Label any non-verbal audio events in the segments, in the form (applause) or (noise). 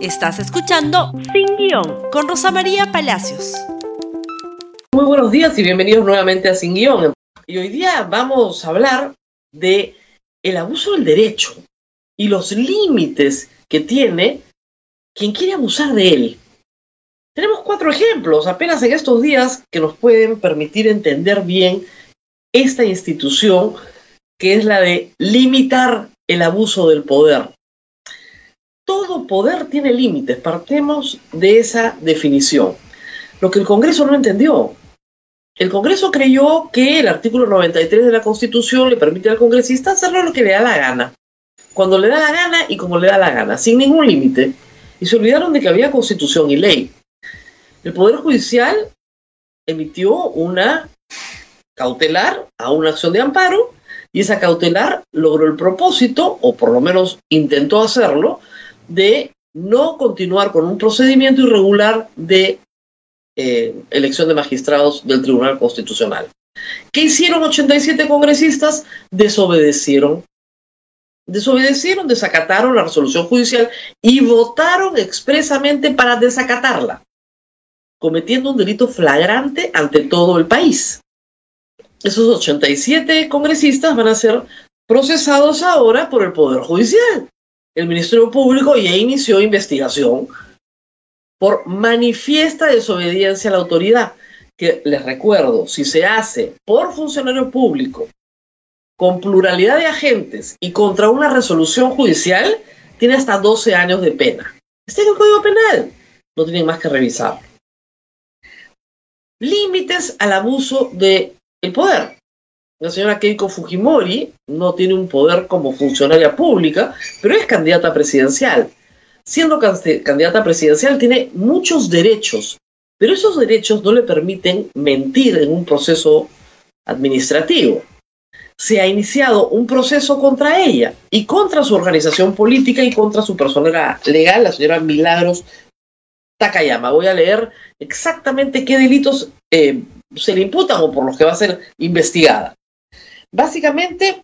Estás escuchando Sin Guión con Rosa María Palacios. Muy buenos días y bienvenidos nuevamente a Sin Guión. Y hoy día vamos a hablar de el abuso del derecho y los límites que tiene quien quiere abusar de él. Tenemos cuatro ejemplos apenas en estos días que nos pueden permitir entender bien esta institución que es la de limitar el abuso del poder todo poder tiene límites, partemos de esa definición. Lo que el Congreso no entendió. El Congreso creyó que el artículo 93 de la Constitución le permite al congresista hacerlo lo que le da la gana, cuando le da la gana y como le da la gana, sin ningún límite. Y se olvidaron de que había Constitución y ley. El Poder Judicial emitió una cautelar a una acción de amparo y esa cautelar logró el propósito, o por lo menos intentó hacerlo, de no continuar con un procedimiento irregular de eh, elección de magistrados del Tribunal Constitucional. ¿Qué hicieron 87 congresistas? Desobedecieron. Desobedecieron, desacataron la resolución judicial y votaron expresamente para desacatarla, cometiendo un delito flagrante ante todo el país. Esos 87 congresistas van a ser procesados ahora por el Poder Judicial el Ministerio Público ya inició investigación por manifiesta desobediencia a la autoridad, que les recuerdo, si se hace por funcionario público, con pluralidad de agentes y contra una resolución judicial, tiene hasta 12 años de pena. Está en el Código Penal, no tienen más que revisar. Límites al abuso del el poder la señora Keiko Fujimori no tiene un poder como funcionaria pública, pero es candidata presidencial. Siendo candidata presidencial tiene muchos derechos, pero esos derechos no le permiten mentir en un proceso administrativo. Se ha iniciado un proceso contra ella y contra su organización política y contra su persona legal, la señora Milagros Takayama. Voy a leer exactamente qué delitos eh, se le imputan o por los que va a ser investigada básicamente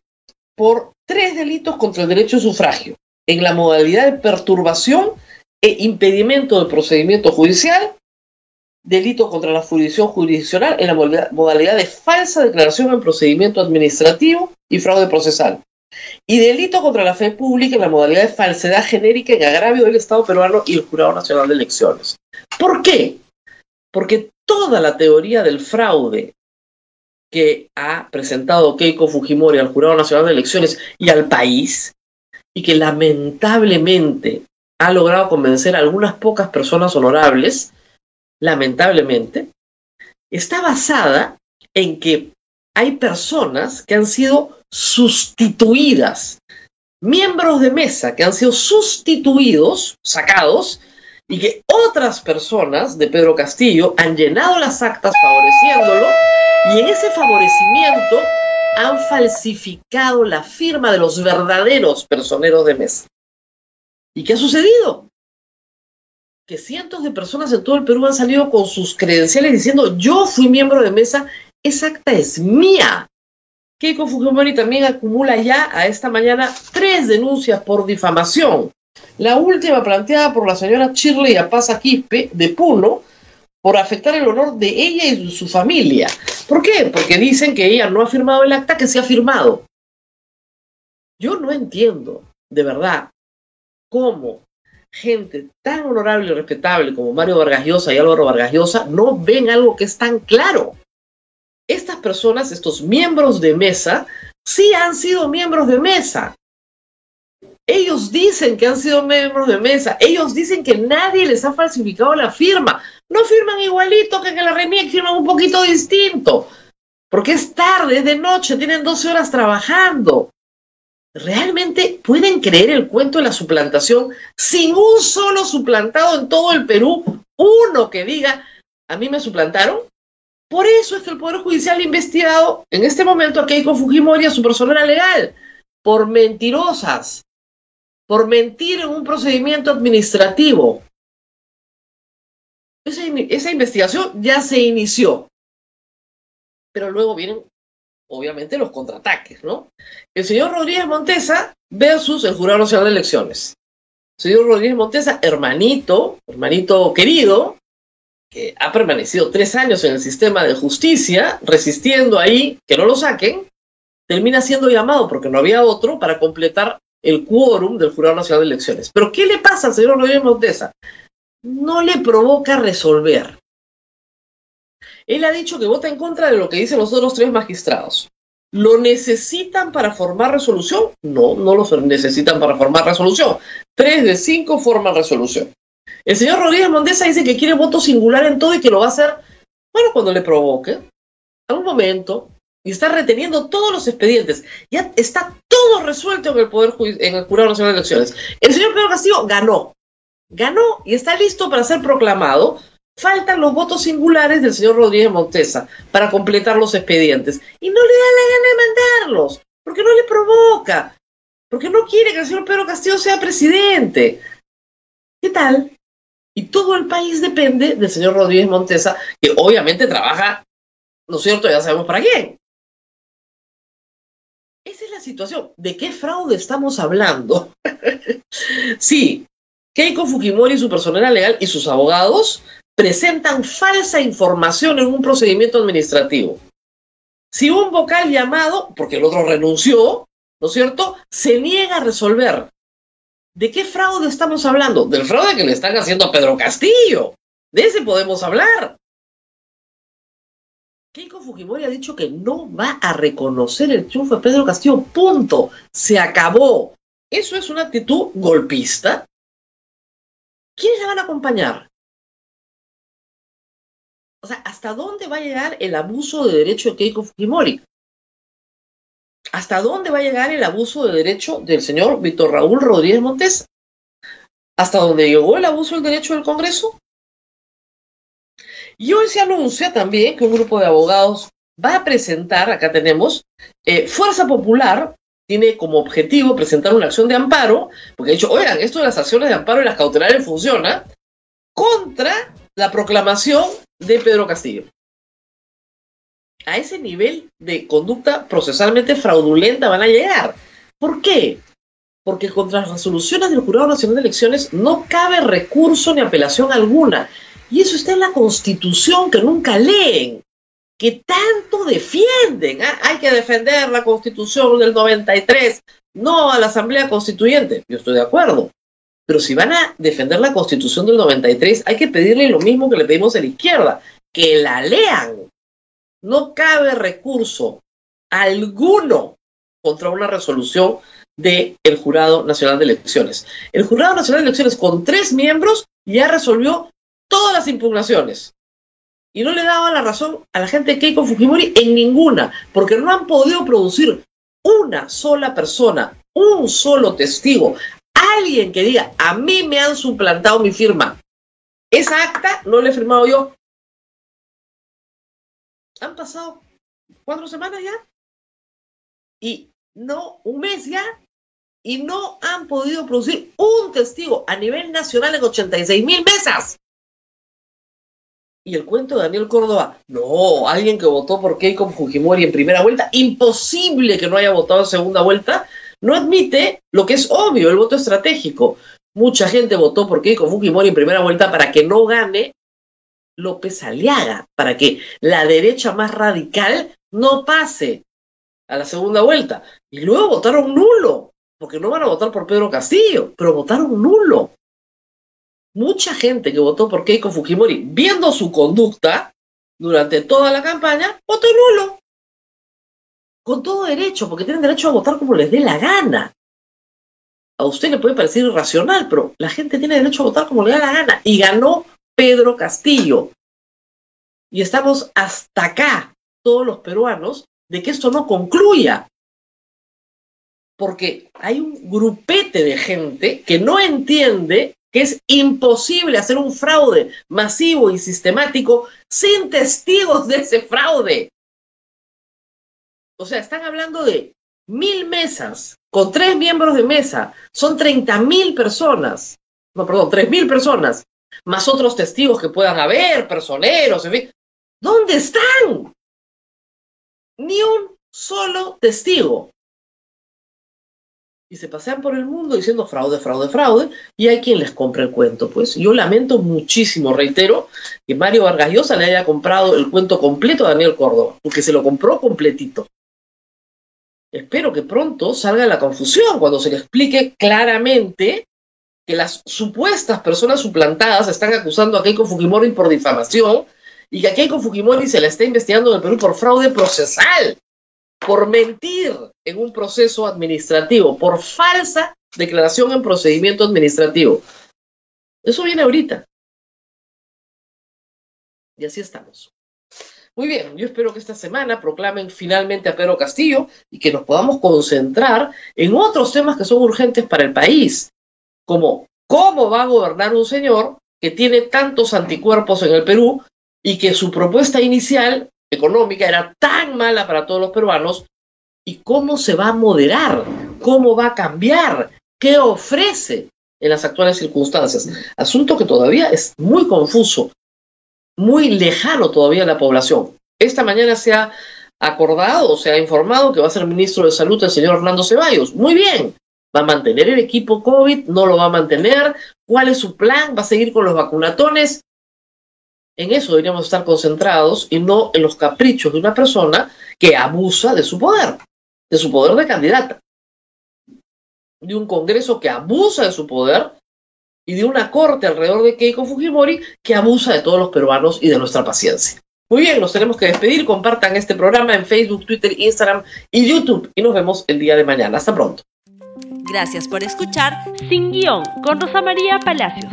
por tres delitos contra el derecho de sufragio, en la modalidad de perturbación e impedimento del procedimiento judicial, delito contra la jurisdicción jurisdiccional en la modalidad de falsa declaración en procedimiento administrativo y fraude procesal, y delito contra la fe pública en la modalidad de falsedad genérica en agravio del Estado peruano y el Jurado Nacional de Elecciones. ¿Por qué? Porque toda la teoría del fraude que ha presentado Keiko Fujimori al Jurado Nacional de Elecciones y al país, y que lamentablemente ha logrado convencer a algunas pocas personas honorables, lamentablemente, está basada en que hay personas que han sido sustituidas, miembros de mesa que han sido sustituidos, sacados, y que otras personas de Pedro Castillo han llenado las actas favoreciéndolo y en ese favorecimiento han falsificado la firma de los verdaderos personeros de mesa. ¿Y qué ha sucedido? Que cientos de personas en todo el Perú han salido con sus credenciales diciendo yo fui miembro de mesa, esa acta es mía. Keiko Fujimori también acumula ya a esta mañana tres denuncias por difamación. La última planteada por la señora Shirley Apaza Quispe de Puno, por afectar el honor de ella y su familia. ¿Por qué? Porque dicen que ella no ha firmado el acta que se ha firmado. Yo no entiendo, de verdad, cómo gente tan honorable y respetable como Mario Vargas Llosa y Álvaro Vargas Llosa no ven algo que es tan claro. Estas personas, estos miembros de mesa, sí han sido miembros de mesa. Ellos dicen que han sido miembros de mesa. Ellos dicen que nadie les ha falsificado la firma. No firman igualito que en la RENIEC, firman un poquito distinto. Porque es tarde, es de noche, tienen 12 horas trabajando. ¿Realmente pueden creer el cuento de la suplantación sin un solo suplantado en todo el Perú? Uno que diga, a mí me suplantaron. Por eso es que el Poder Judicial ha investigado en este momento a Keiko Fujimori a su persona legal por mentirosas, por mentir en un procedimiento administrativo. Esa, investigación ya se inició. Pero luego vienen, obviamente, los contraataques, ¿no? El señor Rodríguez Montesa versus el Jurado Nacional de Elecciones. señor Rodríguez Montesa, hermanito, hermanito querido, que ha permanecido tres años en el sistema de justicia, resistiendo ahí que no lo saquen, termina siendo llamado, porque no había otro, para completar el quórum del Jurado Nacional de Elecciones. Pero ¿qué le pasa al señor Rodríguez Montesa? No le provoca resolver. Él ha dicho que vota en contra de lo que dicen los otros tres magistrados. ¿Lo necesitan para formar resolución? No, no lo necesitan para formar resolución. Tres de cinco forman resolución. El señor Rodríguez Mondesa dice que quiere voto singular en todo y que lo va a hacer, bueno, cuando le provoque, a un momento, y está reteniendo todos los expedientes. Ya está todo resuelto en el Poder en el Jurado Nacional de Elecciones. El señor Pedro Castillo ganó. Ganó y está listo para ser proclamado faltan los votos singulares del señor Rodríguez Montesa para completar los expedientes. Y no le da la gana de mandarlos, porque no le provoca, porque no quiere que el señor Pedro Castillo sea presidente. ¿Qué tal? Y todo el país depende del señor Rodríguez Montesa, que obviamente trabaja, ¿no es cierto? Ya sabemos para quién. Situación. ¿De qué fraude estamos hablando? (laughs) sí, Keiko Fujimori, su personal legal y sus abogados presentan falsa información en un procedimiento administrativo. Si un vocal llamado, porque el otro renunció, ¿no es cierto?, se niega a resolver. ¿De qué fraude estamos hablando? Del fraude que le están haciendo a Pedro Castillo. De ese podemos hablar. Keiko Fujimori ha dicho que no va a reconocer el triunfo de Pedro Castillo. Punto. Se acabó. ¿Eso es una actitud golpista? ¿Quiénes le van a acompañar? O sea, ¿hasta dónde va a llegar el abuso de derecho de Keiko Fujimori? ¿Hasta dónde va a llegar el abuso de derecho del señor Víctor Raúl Rodríguez Montes? ¿Hasta dónde llegó el abuso del derecho del Congreso? Y hoy se anuncia también que un grupo de abogados va a presentar, acá tenemos, eh, Fuerza Popular tiene como objetivo presentar una acción de amparo, porque ha dicho, oigan, esto de las acciones de amparo y las cautelares funciona, contra la proclamación de Pedro Castillo. A ese nivel de conducta procesalmente fraudulenta van a llegar. ¿Por qué? Porque contra las resoluciones del Jurado Nacional de Elecciones no cabe recurso ni apelación alguna. Y eso está en la Constitución que nunca leen, que tanto defienden. ¿ah? Hay que defender la Constitución del 93, no a la Asamblea Constituyente. Yo estoy de acuerdo. Pero si van a defender la Constitución del 93, hay que pedirle lo mismo que le pedimos a la izquierda, que la lean. No cabe recurso alguno contra una resolución del Jurado Nacional de Elecciones. El Jurado Nacional de Elecciones con tres miembros ya resolvió todas las impugnaciones. Y no le daba la razón a la gente de Keiko Fujimori en ninguna, porque no han podido producir una sola persona, un solo testigo, alguien que diga, a mí me han suplantado mi firma. Esa acta no la he firmado yo. Han pasado cuatro semanas ya. Y no, un mes ya. Y no han podido producir un testigo a nivel nacional en 86 mil mesas. Y el cuento de Daniel Córdoba, no, alguien que votó por Keiko Fujimori en primera vuelta, imposible que no haya votado en segunda vuelta, no admite lo que es obvio, el voto estratégico. Mucha gente votó por Keiko Fujimori en primera vuelta para que no gane López Aliaga, para que la derecha más radical no pase a la segunda vuelta. Y luego votaron nulo, porque no van a votar por Pedro Castillo, pero votaron nulo. Mucha gente que votó por Keiko Fujimori, viendo su conducta durante toda la campaña, votó nulo con todo derecho, porque tienen derecho a votar como les dé la gana. A usted le puede parecer irracional, pero la gente tiene derecho a votar como le da la gana. Y ganó Pedro Castillo. Y estamos hasta acá, todos los peruanos, de que esto no concluya. Porque hay un grupete de gente que no entiende que es imposible hacer un fraude masivo y sistemático sin testigos de ese fraude. O sea, están hablando de mil mesas con tres miembros de mesa. Son treinta mil personas. No, perdón, tres mil personas. Más otros testigos que puedan haber, personeros, en fin. ¿Dónde están? Ni un solo testigo. Y se pasean por el mundo diciendo fraude, fraude, fraude, y hay quien les compra el cuento. Pues yo lamento muchísimo, reitero, que Mario Vargas Llosa le haya comprado el cuento completo a Daniel Córdoba, porque se lo compró completito. Espero que pronto salga la confusión cuando se le explique claramente que las supuestas personas suplantadas están acusando a Keiko Fujimori por difamación y que a Keiko Fujimori se le está investigando en el Perú por fraude procesal por mentir en un proceso administrativo, por falsa declaración en procedimiento administrativo. Eso viene ahorita. Y así estamos. Muy bien, yo espero que esta semana proclamen finalmente a Pedro Castillo y que nos podamos concentrar en otros temas que son urgentes para el país, como cómo va a gobernar un señor que tiene tantos anticuerpos en el Perú y que su propuesta inicial económica era tan mala para todos los peruanos y cómo se va a moderar, cómo va a cambiar, qué ofrece en las actuales circunstancias. Asunto que todavía es muy confuso, muy lejano todavía a la población. Esta mañana se ha acordado, se ha informado que va a ser ministro de Salud el señor Hernando Ceballos. Muy bien. ¿Va a mantener el equipo COVID? ¿No lo va a mantener? ¿Cuál es su plan? ¿Va a seguir con los vacunatones? En eso deberíamos estar concentrados y no en los caprichos de una persona que abusa de su poder, de su poder de candidata, de un Congreso que abusa de su poder y de una corte alrededor de Keiko Fujimori que abusa de todos los peruanos y de nuestra paciencia. Muy bien, nos tenemos que despedir. Compartan este programa en Facebook, Twitter, Instagram y YouTube y nos vemos el día de mañana. Hasta pronto. Gracias por escuchar Sin Guión con Rosa María Palacios.